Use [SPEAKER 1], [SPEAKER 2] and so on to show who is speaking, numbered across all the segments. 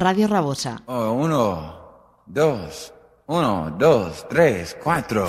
[SPEAKER 1] Radio Rabosa.
[SPEAKER 2] Oh, uno, dos, uno, dos, tres, cuatro.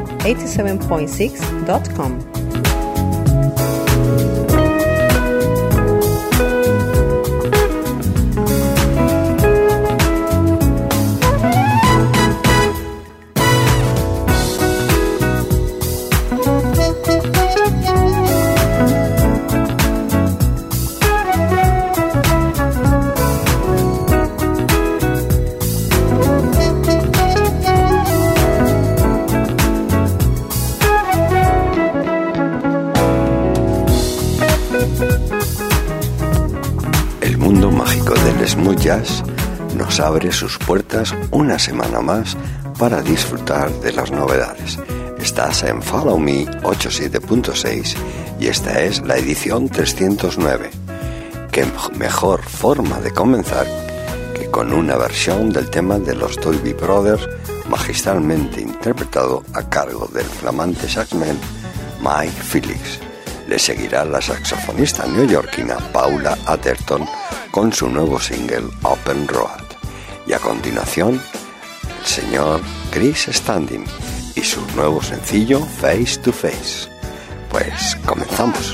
[SPEAKER 3] www.followme87.6.com.
[SPEAKER 4] abre sus puertas una semana más para disfrutar de las novedades. Estás en Follow Me 87.6 y esta es la edición 309. Qué mejor forma de comenzar que con una versión del tema de los Dolby Brothers magistralmente interpretado a cargo del flamante saxman Mike Felix. Le seguirá la saxofonista neoyorquina Paula Atherton con su nuevo single Open Road. Y a continuación, el señor Chris Standing y su nuevo sencillo Face to Face. Pues comenzamos.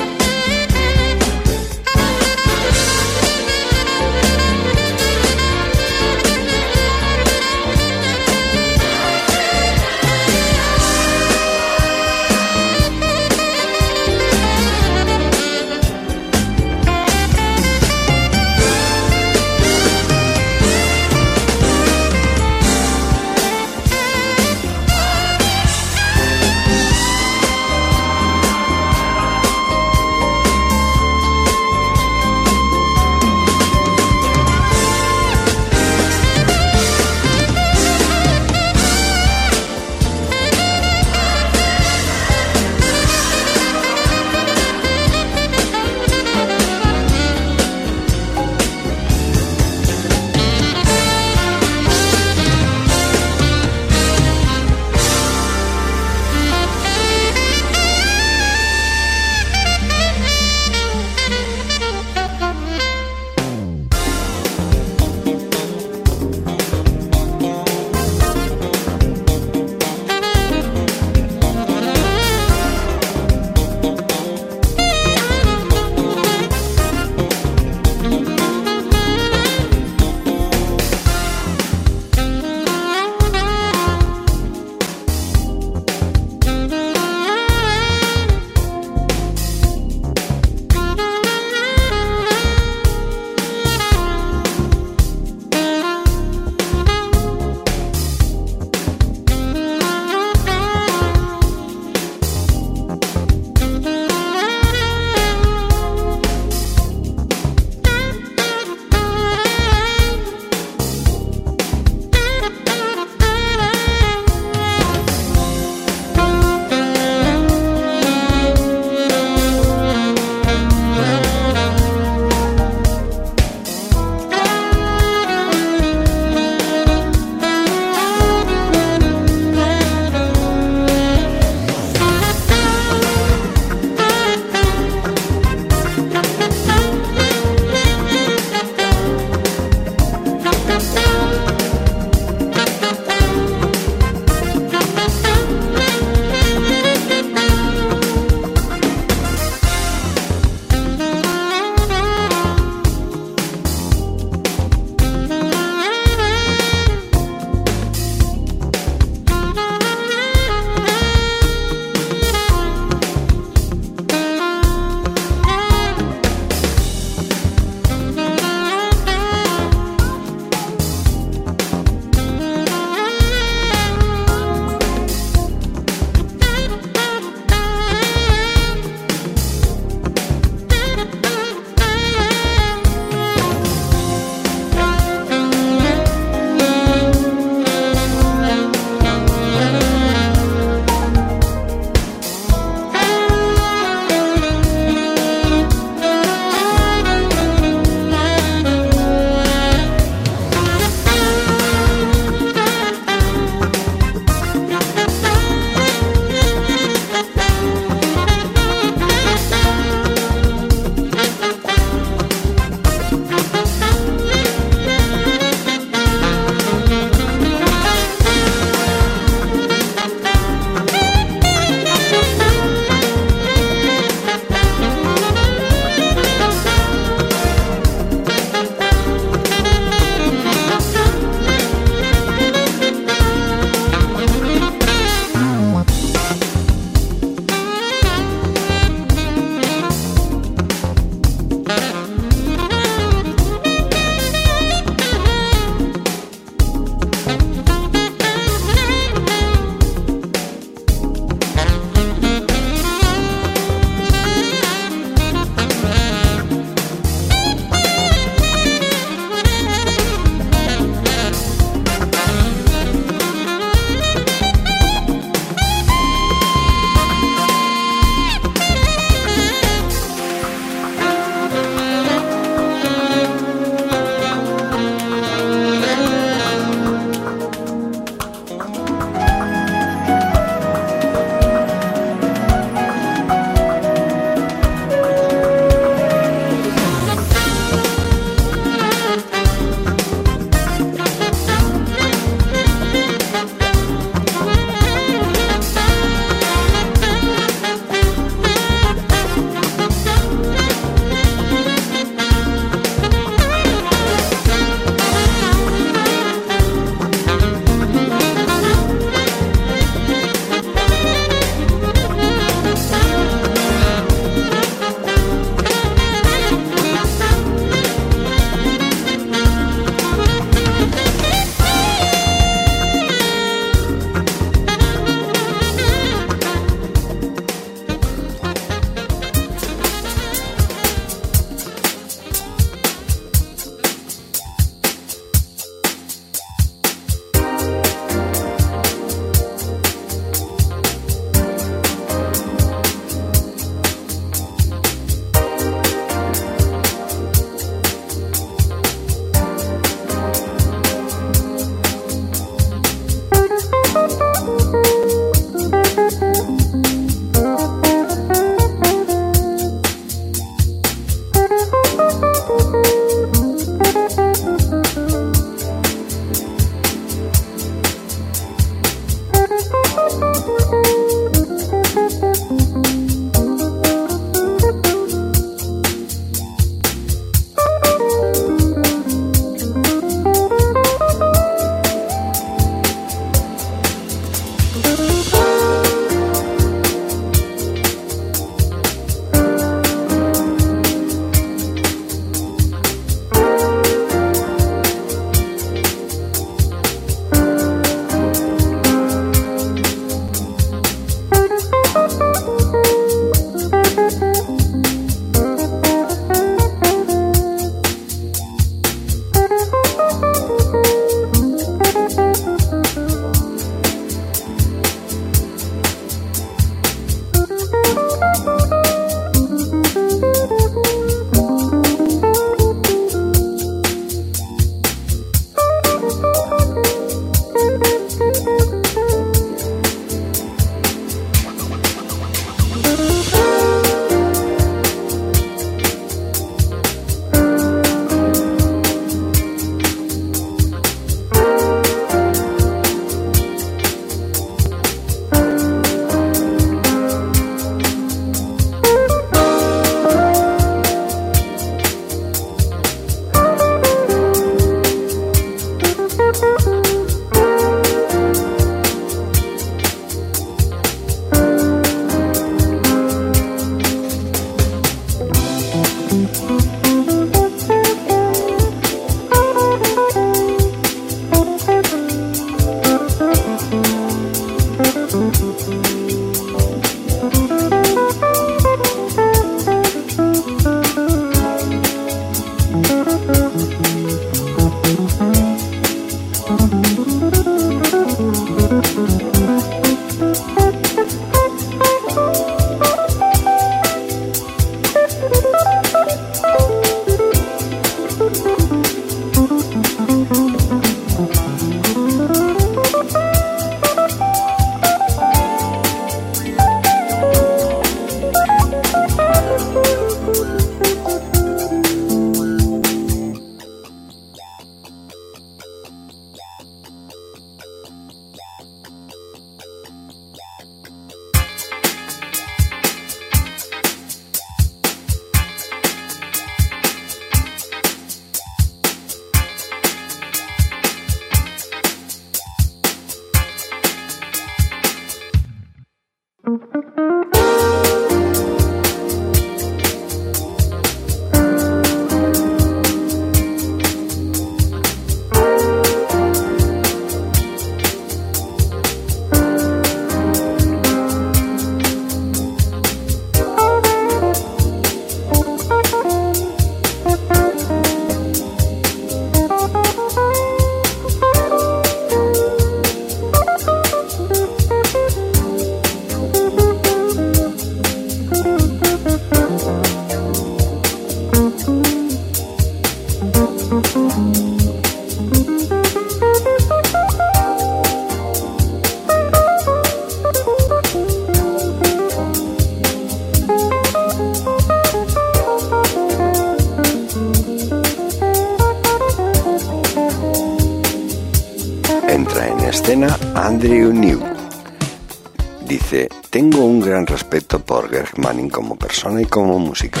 [SPEAKER 4] Manning como persona y como música.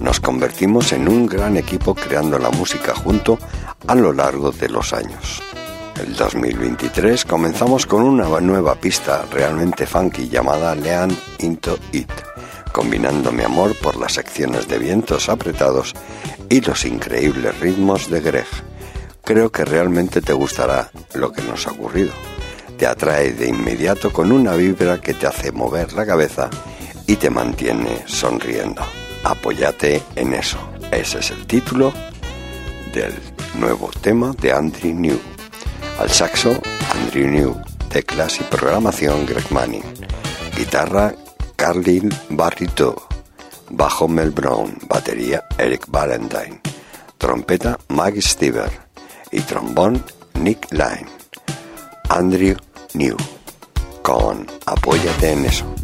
[SPEAKER 4] Nos convertimos en un gran equipo creando la música junto a lo largo de los años. El 2023 comenzamos con una nueva pista realmente funky llamada Lean Into It, combinando mi amor por las secciones de vientos apretados y los increíbles ritmos de Greg. Creo que realmente te gustará lo que nos ha ocurrido. Te atrae de inmediato con una vibra que te hace mover la cabeza y te mantiene sonriendo. Apóyate en eso. Ese es el título del nuevo tema de Andrew New. Al saxo, Andrew New. Teclas y programación, Greg Manning. Guitarra, Carlin Barrito. Bajo, Mel Brown. Batería, Eric Valentine. Trompeta, Maggie Stever. Y trombón, Nick Line. Andrew New. Con Apóyate en eso.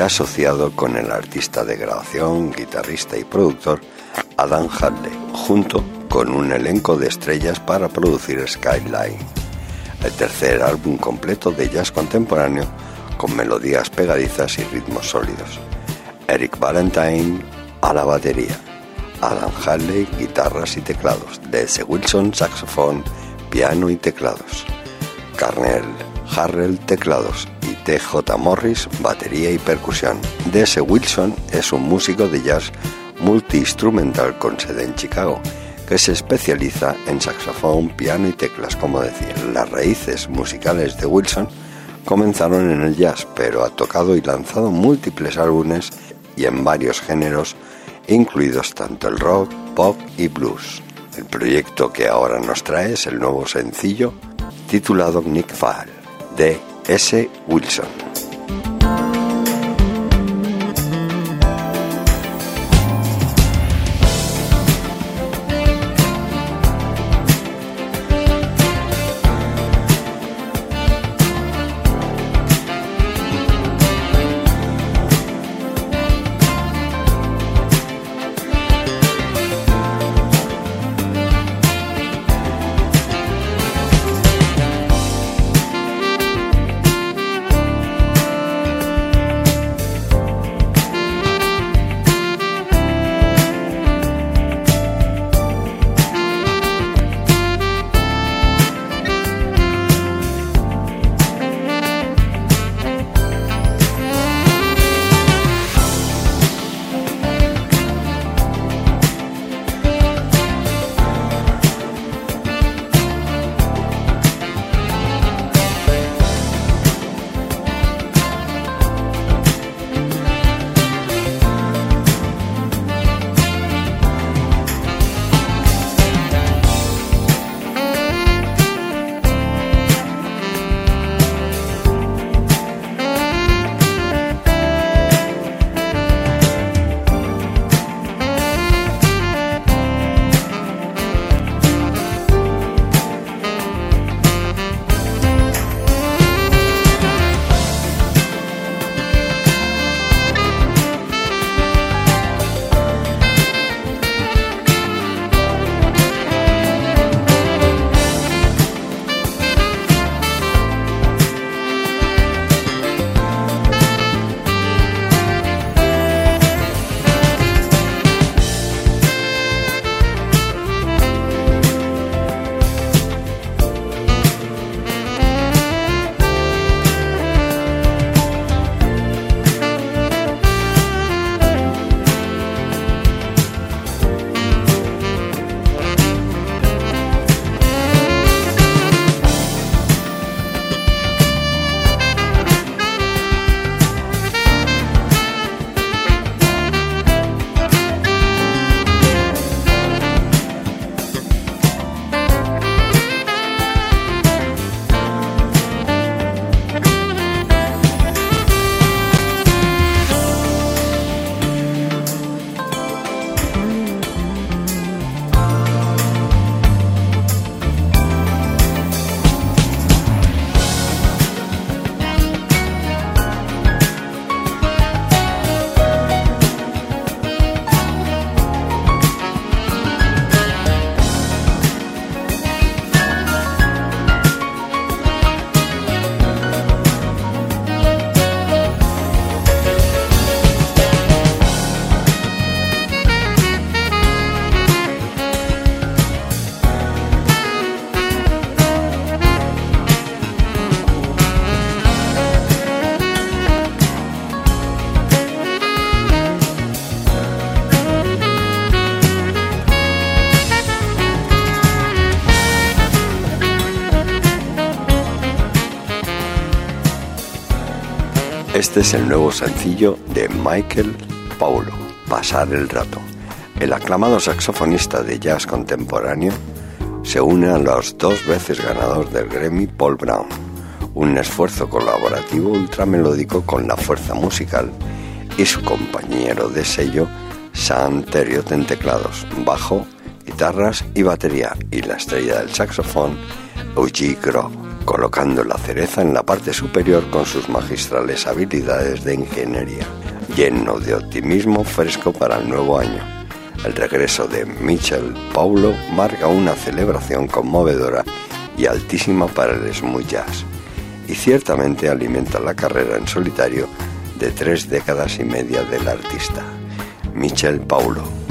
[SPEAKER 4] Ha asociado con el artista de grabación, guitarrista y productor Adam Hadley, junto con un elenco de estrellas para producir Skyline, el tercer álbum completo de jazz contemporáneo con melodías pegadizas y ritmos sólidos. Eric Valentine a la batería, Adam Hadley guitarras y teclados, D.S. Wilson saxofón, piano y teclados, Carnell Harrell teclados T.J. Morris batería y percusión. D.S. Wilson es un músico de jazz multiinstrumental con sede en Chicago que se especializa en saxofón, piano y teclas, como decir. Las raíces musicales de Wilson comenzaron en el jazz, pero ha tocado y lanzado múltiples álbumes y en varios géneros, incluidos tanto el rock, pop y blues. El proyecto que ahora nos trae es el nuevo sencillo titulado Nick File de S. Wilson. Este es el nuevo sencillo de Michael Paulo, Pasar el rato. El aclamado saxofonista de jazz contemporáneo se une a los dos veces ganador del Grammy Paul Brown, un esfuerzo colaborativo ultramelódico con la fuerza musical y su compañero de sello Sam Terriot en teclados, bajo, guitarras y batería y la estrella del saxofón Eugene Grove. Colocando la cereza en la parte superior con sus magistrales habilidades de ingeniería, lleno de optimismo fresco para el nuevo año. El regreso de Michel Paulo marca una celebración conmovedora y altísima para el smooth jazz, y ciertamente alimenta la carrera en solitario de tres décadas y media del artista. Michel Paulo.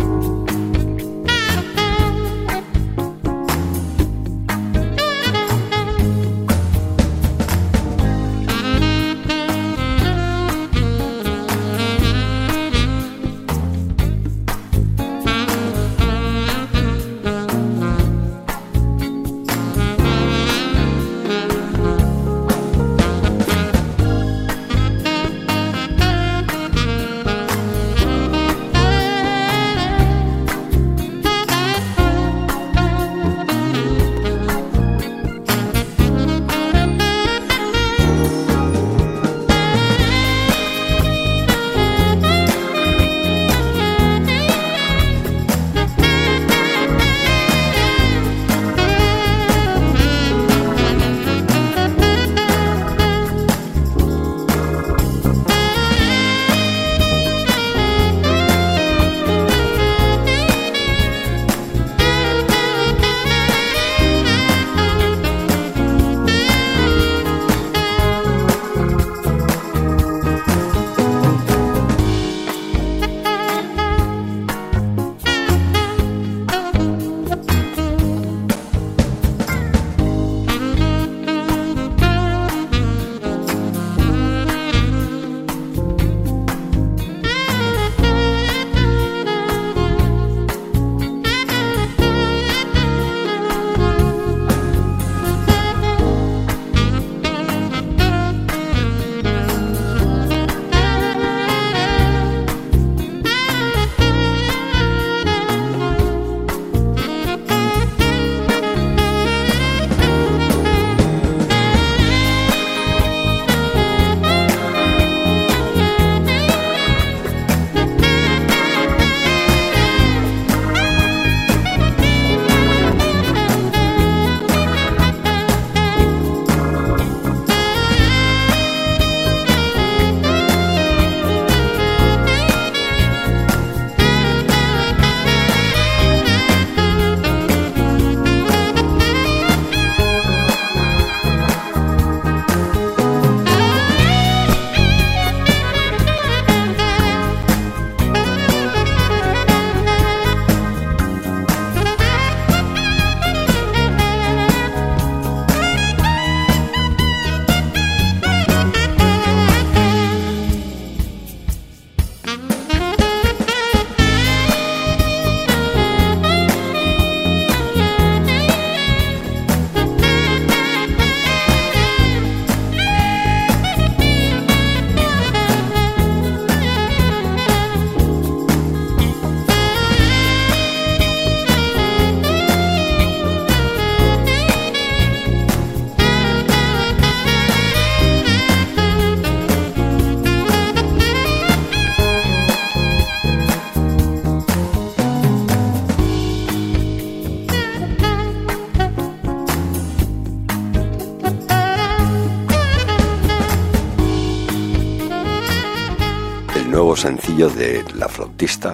[SPEAKER 4] De la flautista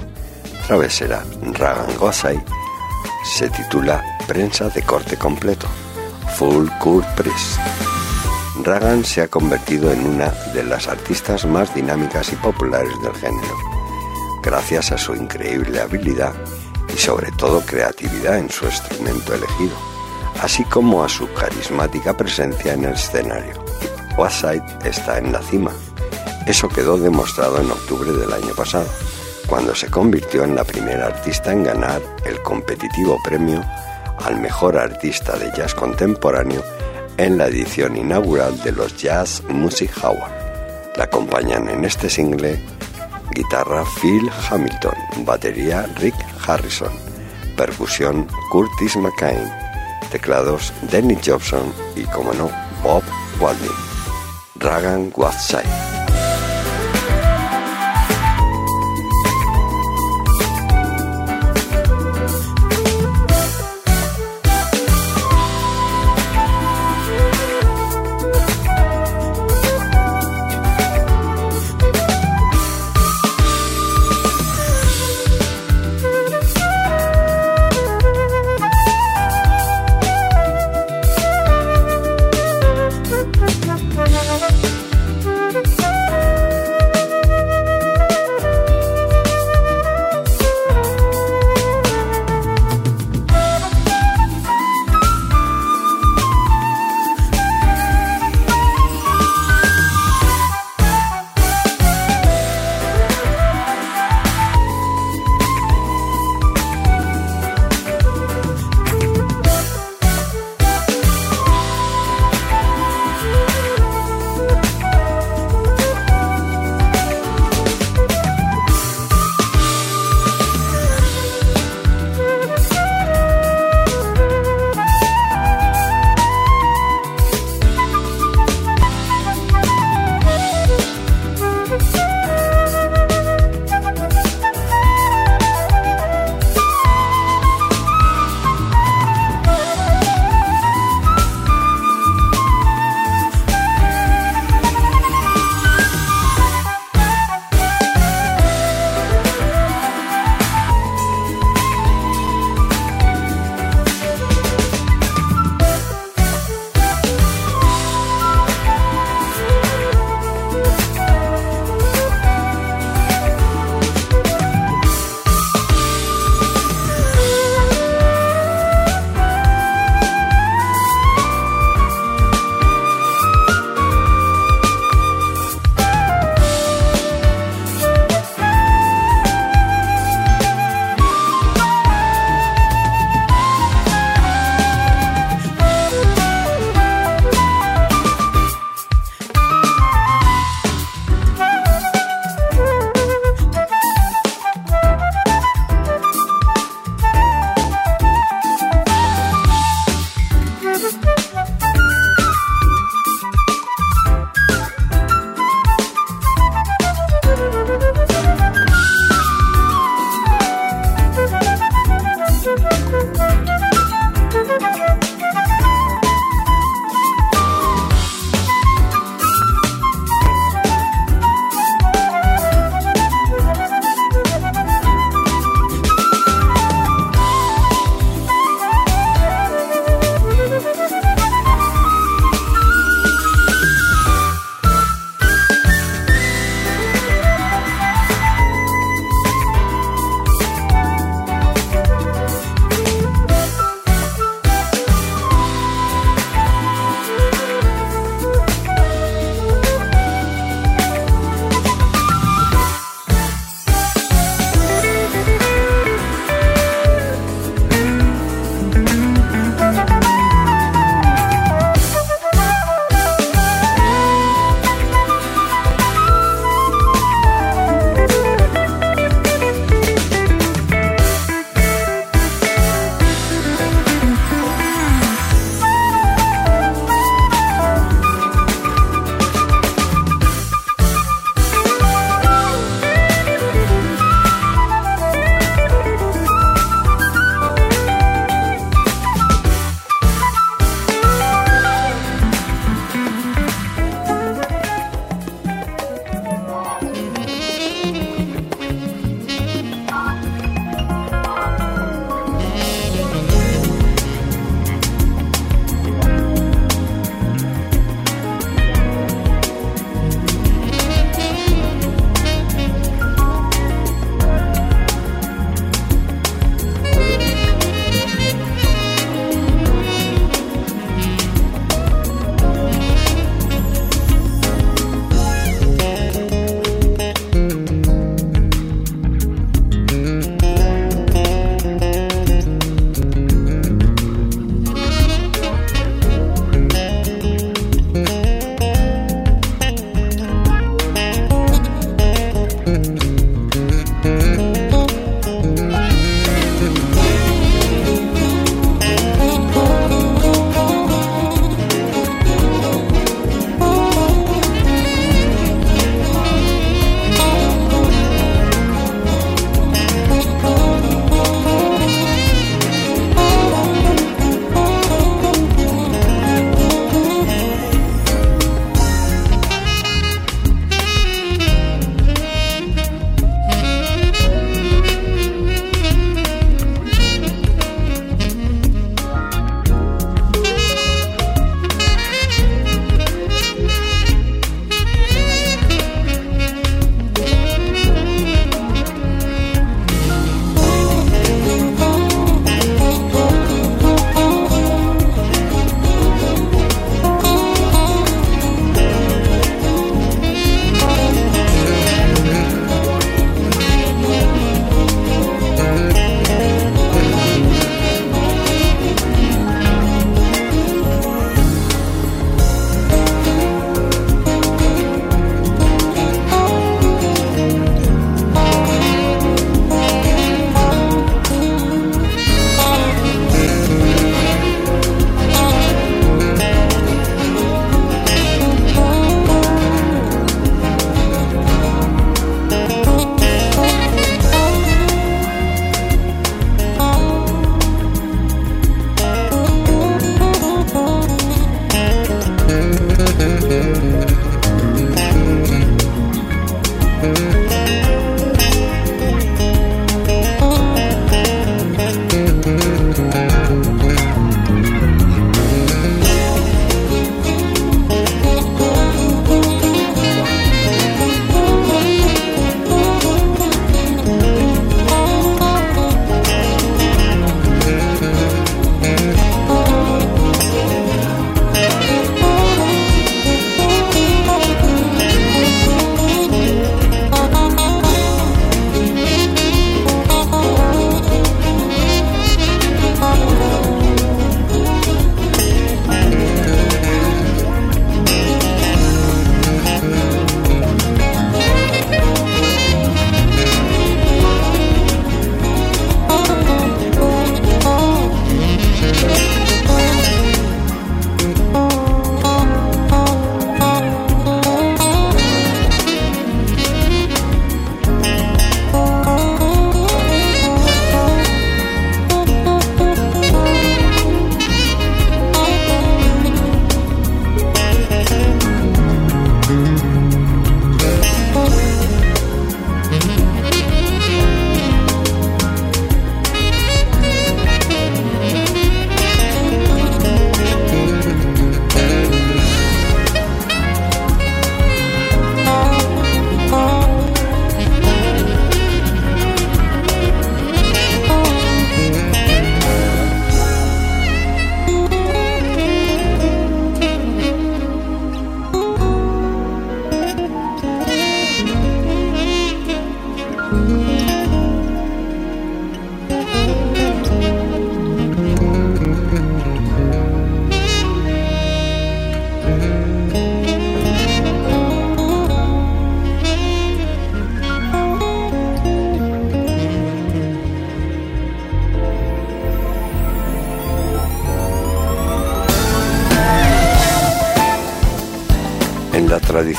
[SPEAKER 4] travesera Ragan Gosai se titula Prensa de corte completo, Full Court Press. Ragan se ha convertido en una de las artistas más dinámicas y populares del género, gracias a su increíble habilidad y sobre todo creatividad en su instrumento elegido, así como a su carismática presencia en el escenario. Waside está en la cima, eso quedó demostrado en octubre del año pasado, cuando se convirtió en la primera artista en ganar el competitivo premio al mejor artista de jazz contemporáneo en la edición inaugural de los Jazz Music Awards. La acompañan en este single guitarra Phil Hamilton, batería Rick Harrison, percusión Curtis McCain, teclados Dennis Jobson y, como no, Bob Walding. Dragon Whiteside.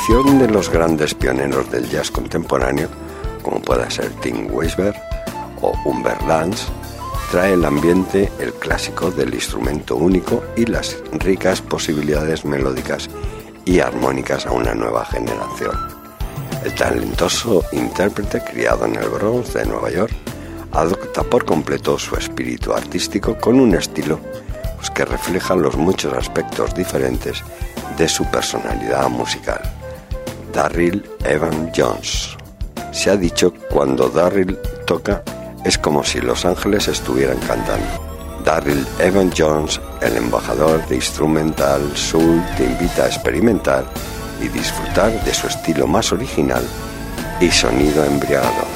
[SPEAKER 4] De los grandes pioneros del jazz contemporáneo, como pueda ser Tim Weisberg o Humbert Lance, trae el ambiente el clásico del instrumento único y las ricas posibilidades melódicas y armónicas a una nueva generación. El talentoso intérprete criado en el Bronx de Nueva York adopta por completo su espíritu artístico con un estilo pues, que refleja los muchos aspectos diferentes de su personalidad musical. Darryl Evan Jones. Se ha dicho cuando Darryl toca es como si los ángeles estuvieran cantando. Darryl Evan Jones, el embajador de Instrumental Soul, te invita a experimentar y disfrutar de su estilo más original y sonido embriagador.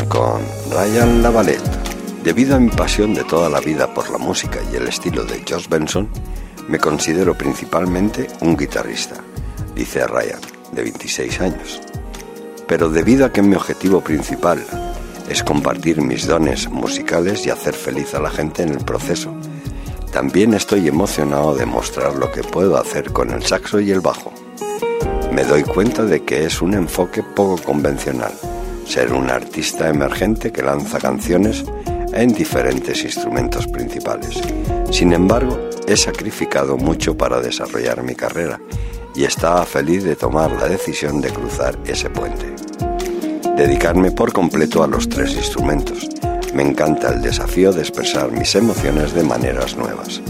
[SPEAKER 4] Con Ryan Lavalette. Debido a mi pasión de toda la vida por la música y el estilo de Josh Benson, me considero principalmente un guitarrista, dice Ryan, de 26 años. Pero debido a que mi objetivo principal es compartir mis dones musicales y hacer feliz a la gente en el proceso, también estoy emocionado de mostrar lo que puedo hacer con el saxo y el bajo. Me doy cuenta de que es un enfoque poco convencional, ser un artista emergente que lanza canciones en diferentes instrumentos principales. Sin embargo, he sacrificado mucho para desarrollar mi carrera y estaba feliz de tomar la decisión de cruzar ese puente. Dedicarme por completo a los tres instrumentos. Me encanta el desafío de expresar mis emociones de maneras nuevas,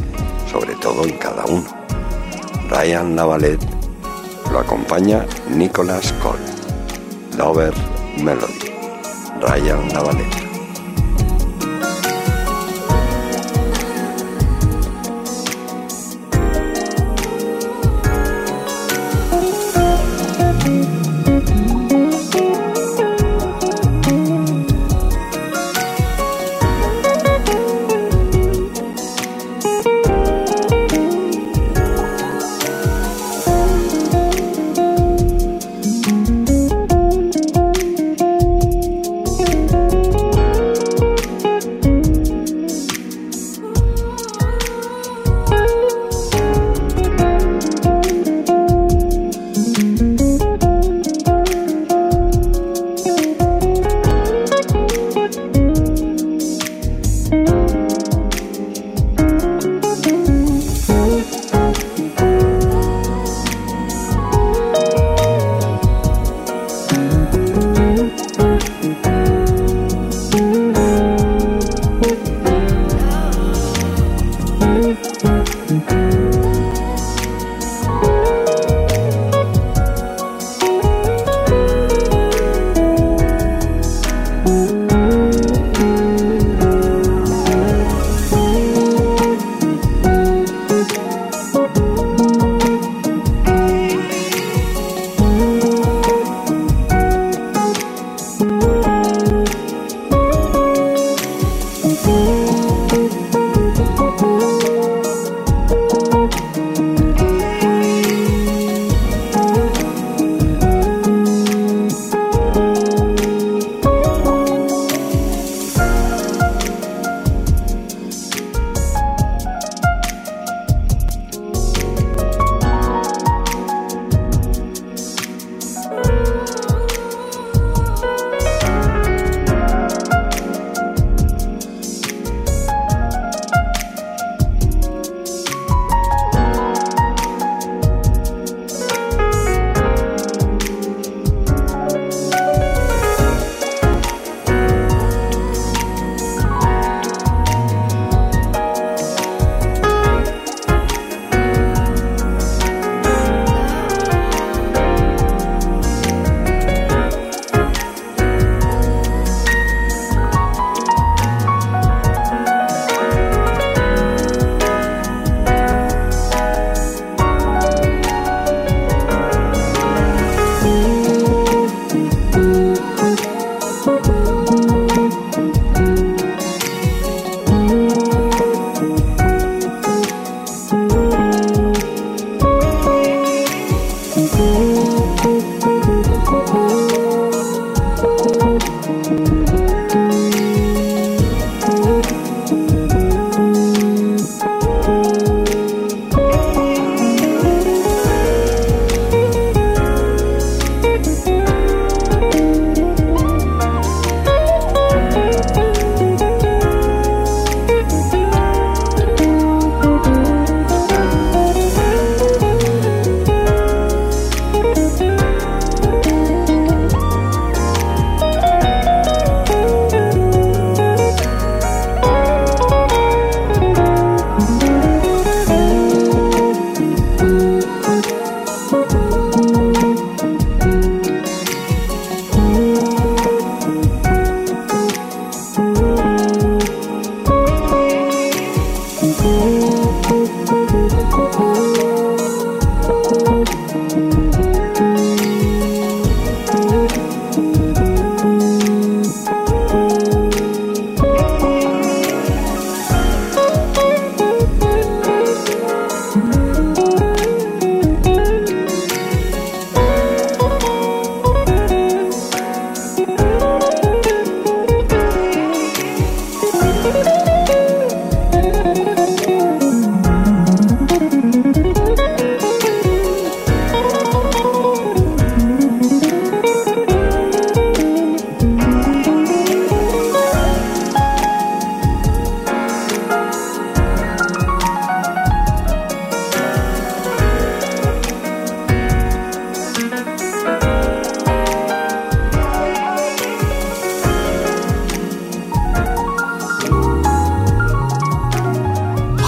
[SPEAKER 4] sobre todo en cada uno. Ryan Lavalette lo acompaña Nicholas Cole. Lover Melody. Ryan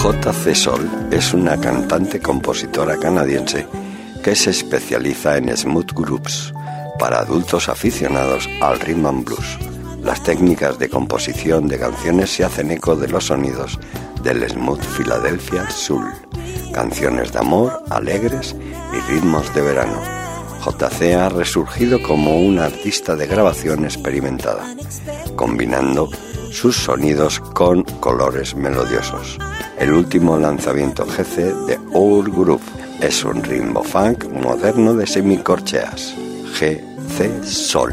[SPEAKER 5] J.C. Sol es una cantante compositora canadiense que se especializa en smooth groups para adultos aficionados al rhythm and blues. Las técnicas de composición de canciones se hacen eco de los sonidos del smooth Philadelphia Soul, canciones de amor, alegres y ritmos de verano. JC ha resurgido como una artista de grabación experimentada, combinando sus sonidos con colores melodiosos. El último lanzamiento GC de Old Group es un ritmo funk moderno de semicorcheas. GC Sol.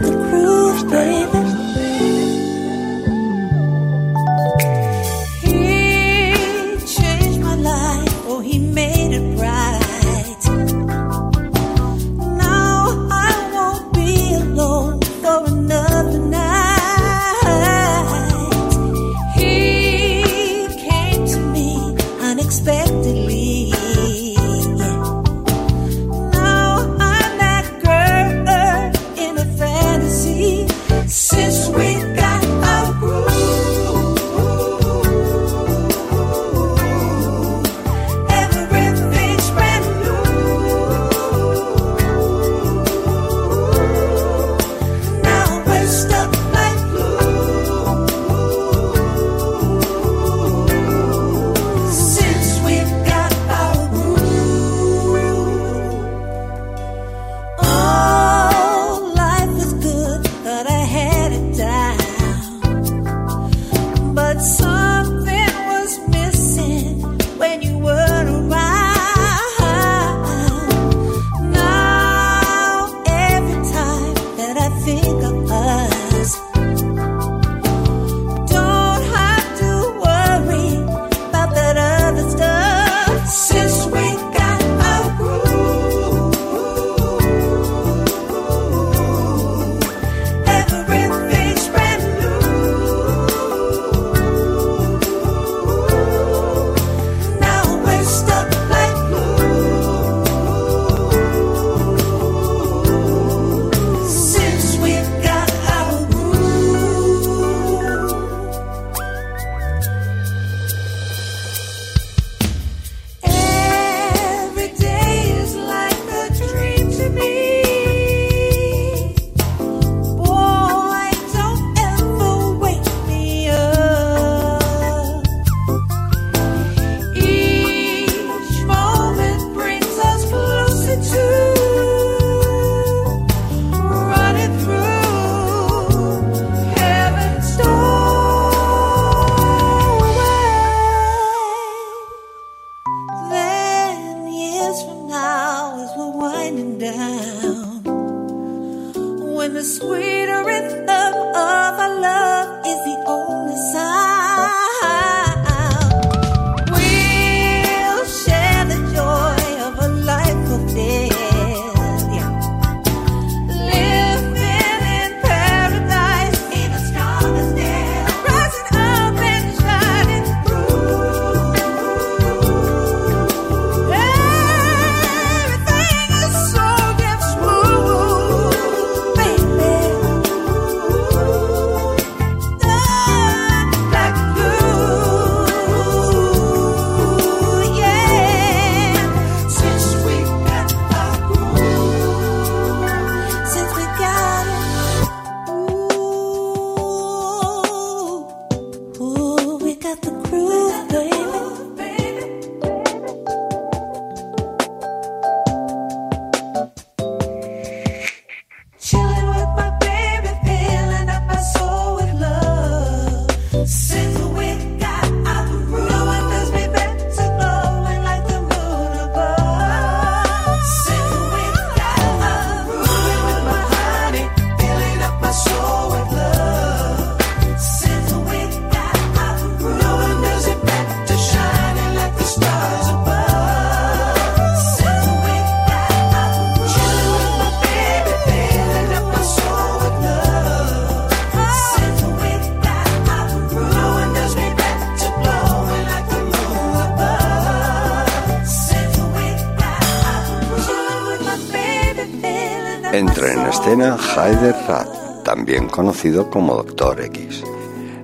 [SPEAKER 5] Haider Rath, también conocido como Doctor X.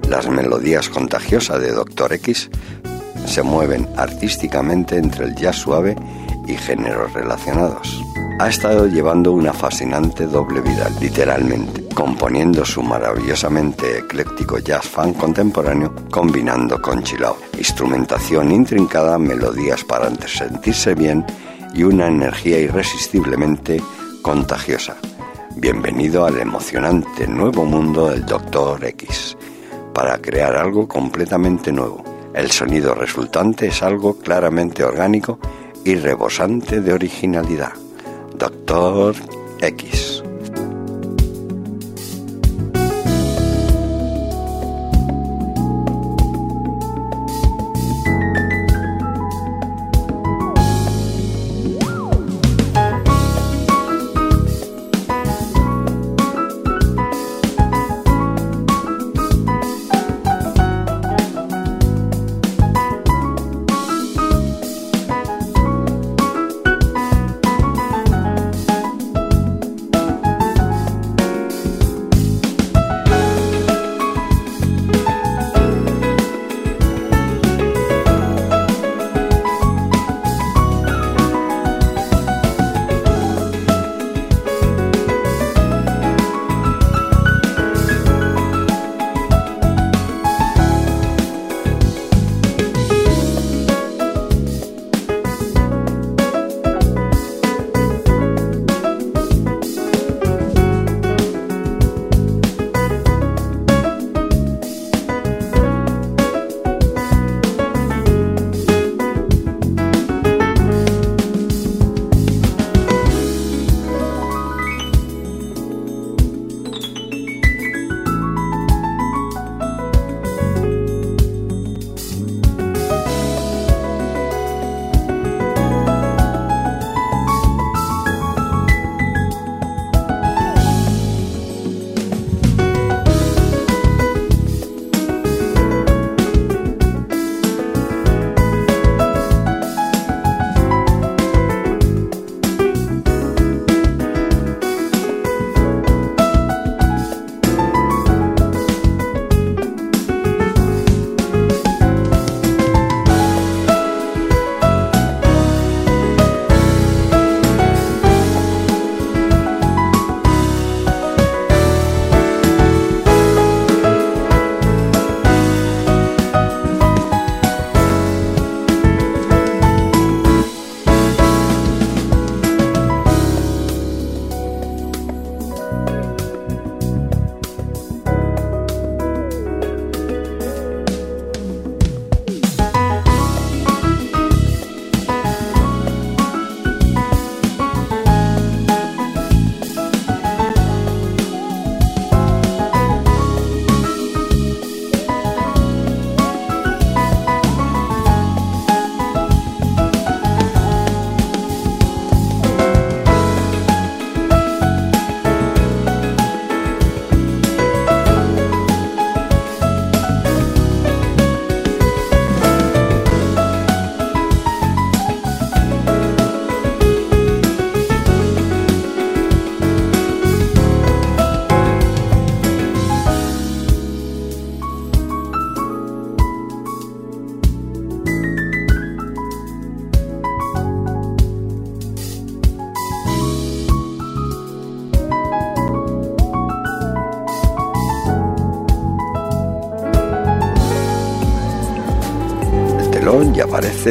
[SPEAKER 5] Las melodías contagiosas de Doctor X
[SPEAKER 4] se mueven artísticamente entre el jazz suave y géneros relacionados. Ha estado llevando una fascinante doble vida, literalmente, componiendo su maravillosamente ecléctico jazz fan contemporáneo, combinando con chill instrumentación intrincada, melodías para sentirse bien y una energía irresistiblemente contagiosa. Bienvenido al emocionante nuevo mundo del Doctor X, para crear algo completamente nuevo. El sonido resultante es algo claramente orgánico y rebosante de originalidad. Doctor X.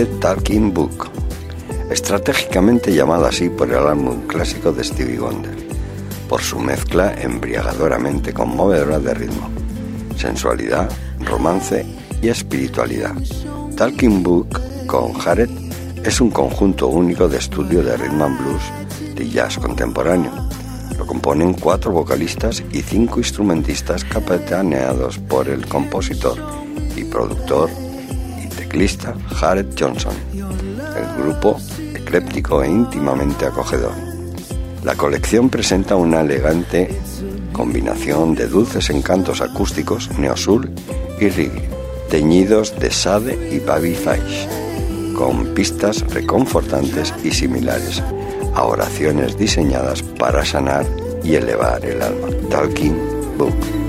[SPEAKER 4] Talking Book, estratégicamente llamado así por el álbum clásico de Stevie Wonder, por su mezcla embriagadoramente conmovedora de ritmo, sensualidad, romance y espiritualidad. Talking Book con Jared es un conjunto único de estudio de rhythm and blues de jazz contemporáneo. Lo componen cuatro vocalistas y cinco instrumentistas capitaneados por el compositor y productor teclista Jared Johnson. El grupo ecléptico e íntimamente acogedor. La colección presenta una elegante combinación de dulces encantos acústicos neosul y reggae, teñidos de sade y baby fish, con pistas reconfortantes y similares a oraciones diseñadas para sanar y elevar el alma. Talking Book.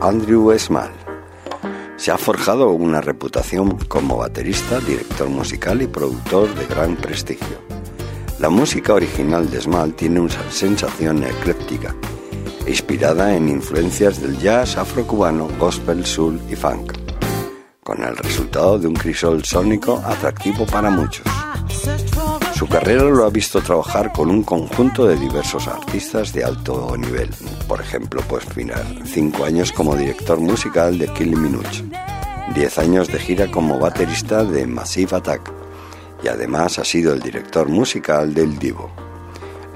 [SPEAKER 4] Andrew Small. Se ha forjado una reputación como baterista, director musical y productor de gran prestigio. La música original de Small tiene una sensación ecléptica, inspirada en influencias del jazz afrocubano, gospel, soul y funk, con el resultado de un crisol sónico atractivo para muchos. Su carrera lo ha visto trabajar con un conjunto de diversos artistas de alto nivel. Por ejemplo, pues final, cinco años como director musical de Killing Minuch, diez años de gira como baterista de Massive Attack y además ha sido el director musical del Divo.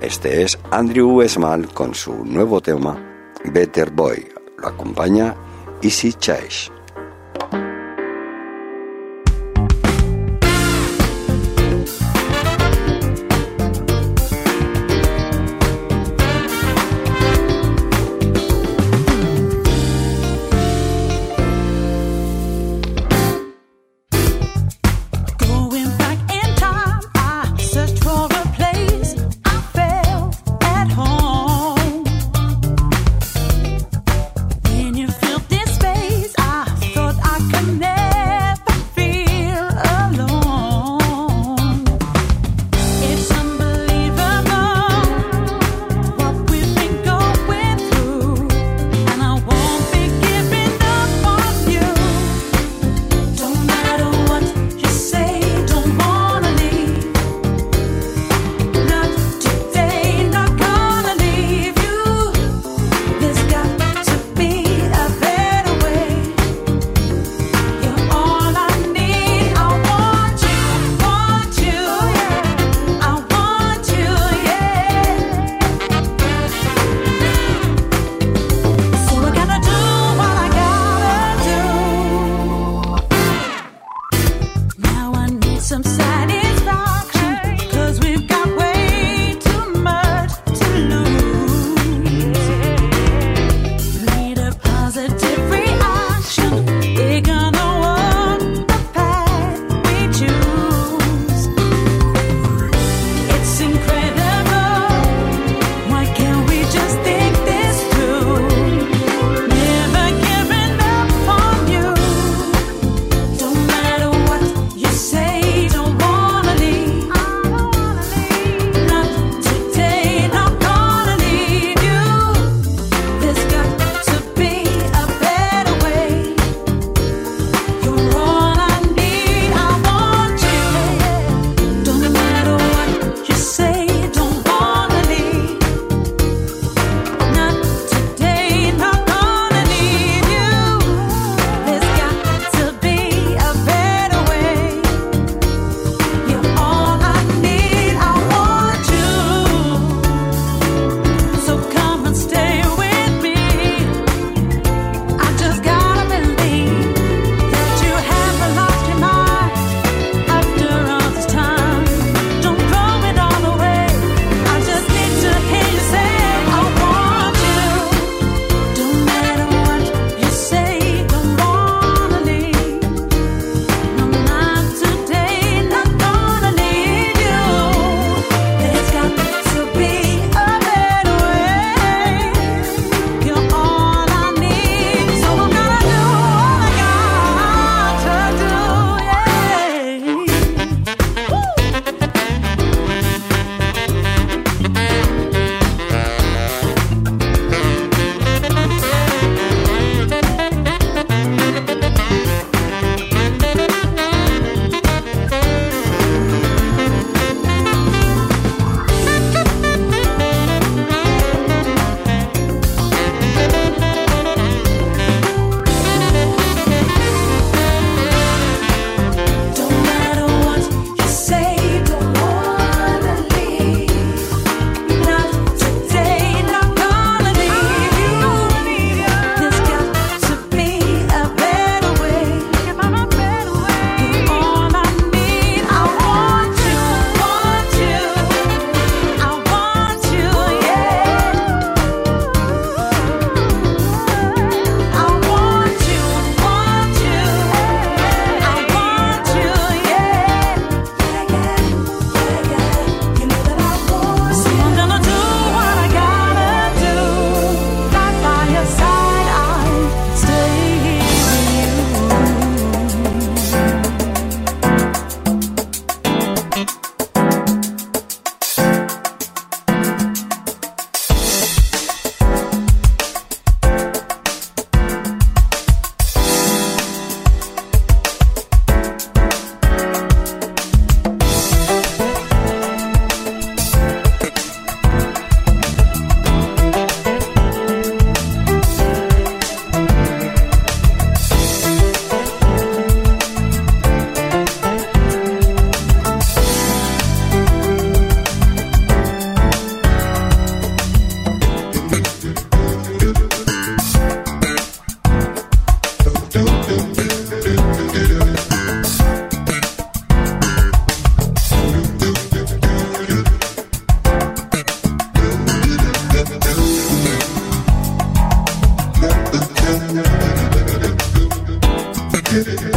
[SPEAKER 4] Este es Andrew Esmal con su nuevo tema Better Boy. Lo acompaña Easy Chase.
[SPEAKER 1] Give it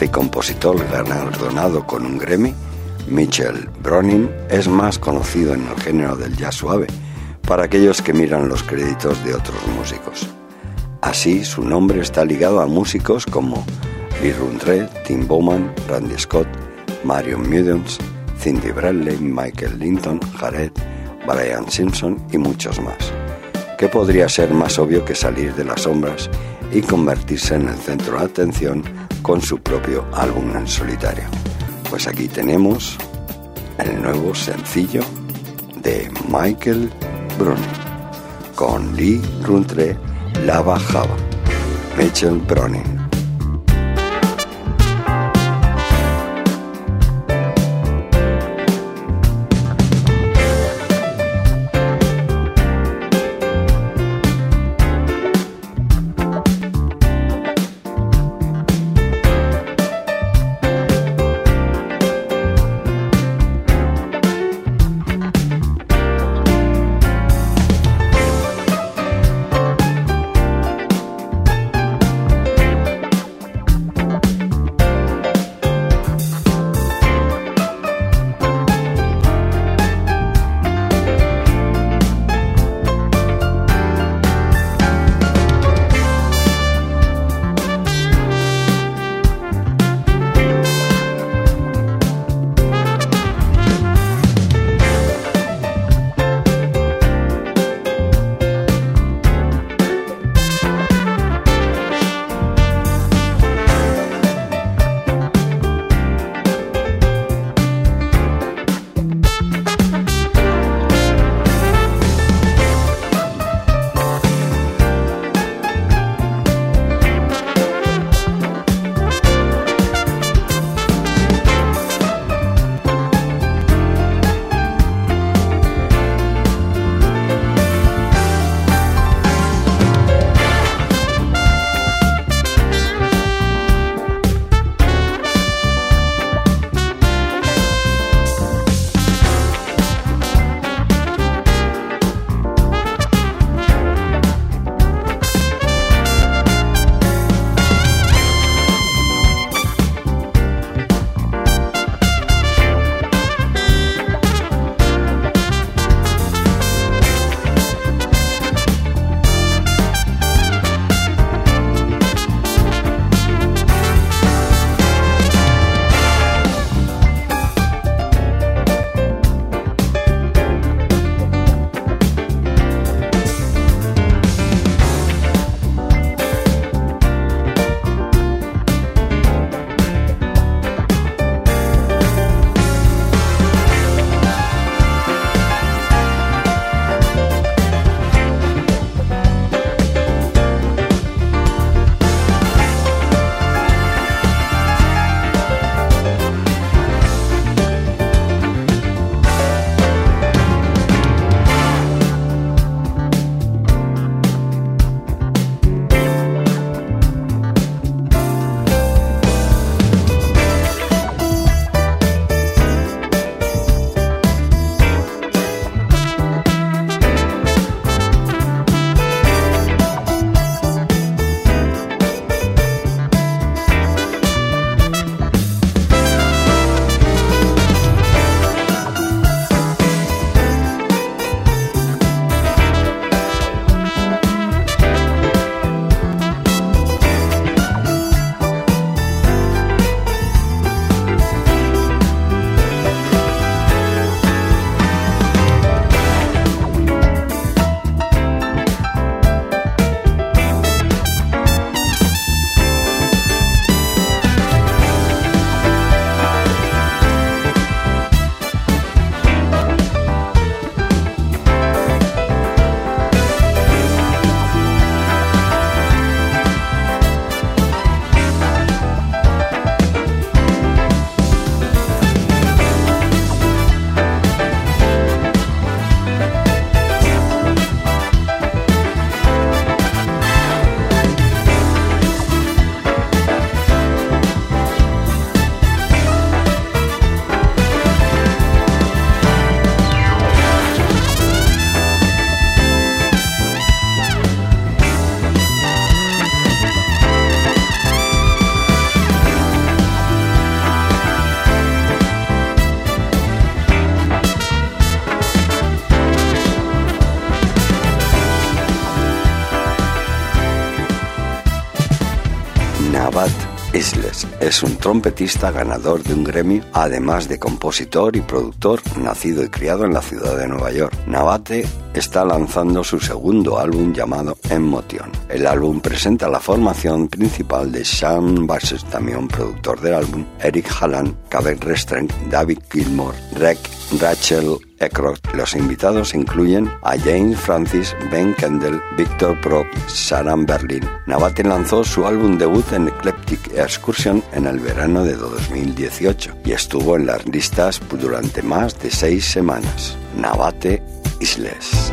[SPEAKER 4] productor, teclista y compositor galardonado con un Grammy, Mitchell Bronin es más conocido en el género del jazz suave para aquellos que miran los créditos de otros músicos. Así, su nombre está ligado a músicos como Lee Rundre, Tim Bowman, Randy Scott, Marion Muddens, Cindy Bradley, Michael Linton, Jared, Brian Simpson y muchos más. ¿Qué podría ser más obvio que salir de las sombras y convertirse en el centro de atención con su propio álbum en solitario? Pues aquí tenemos el nuevo sencillo de Michael Brun con Lee Runtre La Bajaba, Mitchell Browning. Es un trompetista ganador de un Grammy, además de compositor y productor, nacido y criado en la ciudad de Nueva York. Navate está lanzando su segundo álbum llamado Emotion. El álbum presenta la formación principal de Sean Bassett, también productor del álbum, Eric Halland, Kevin Restrein, David Gilmore, Rek, Rachel los invitados incluyen a James Francis, Ben Kendall, Victor Prop, Sharon Berlin. Navate lanzó su álbum debut en Eclectic Excursion en el verano de 2018 y estuvo en las listas durante más de seis semanas. Navate Isles.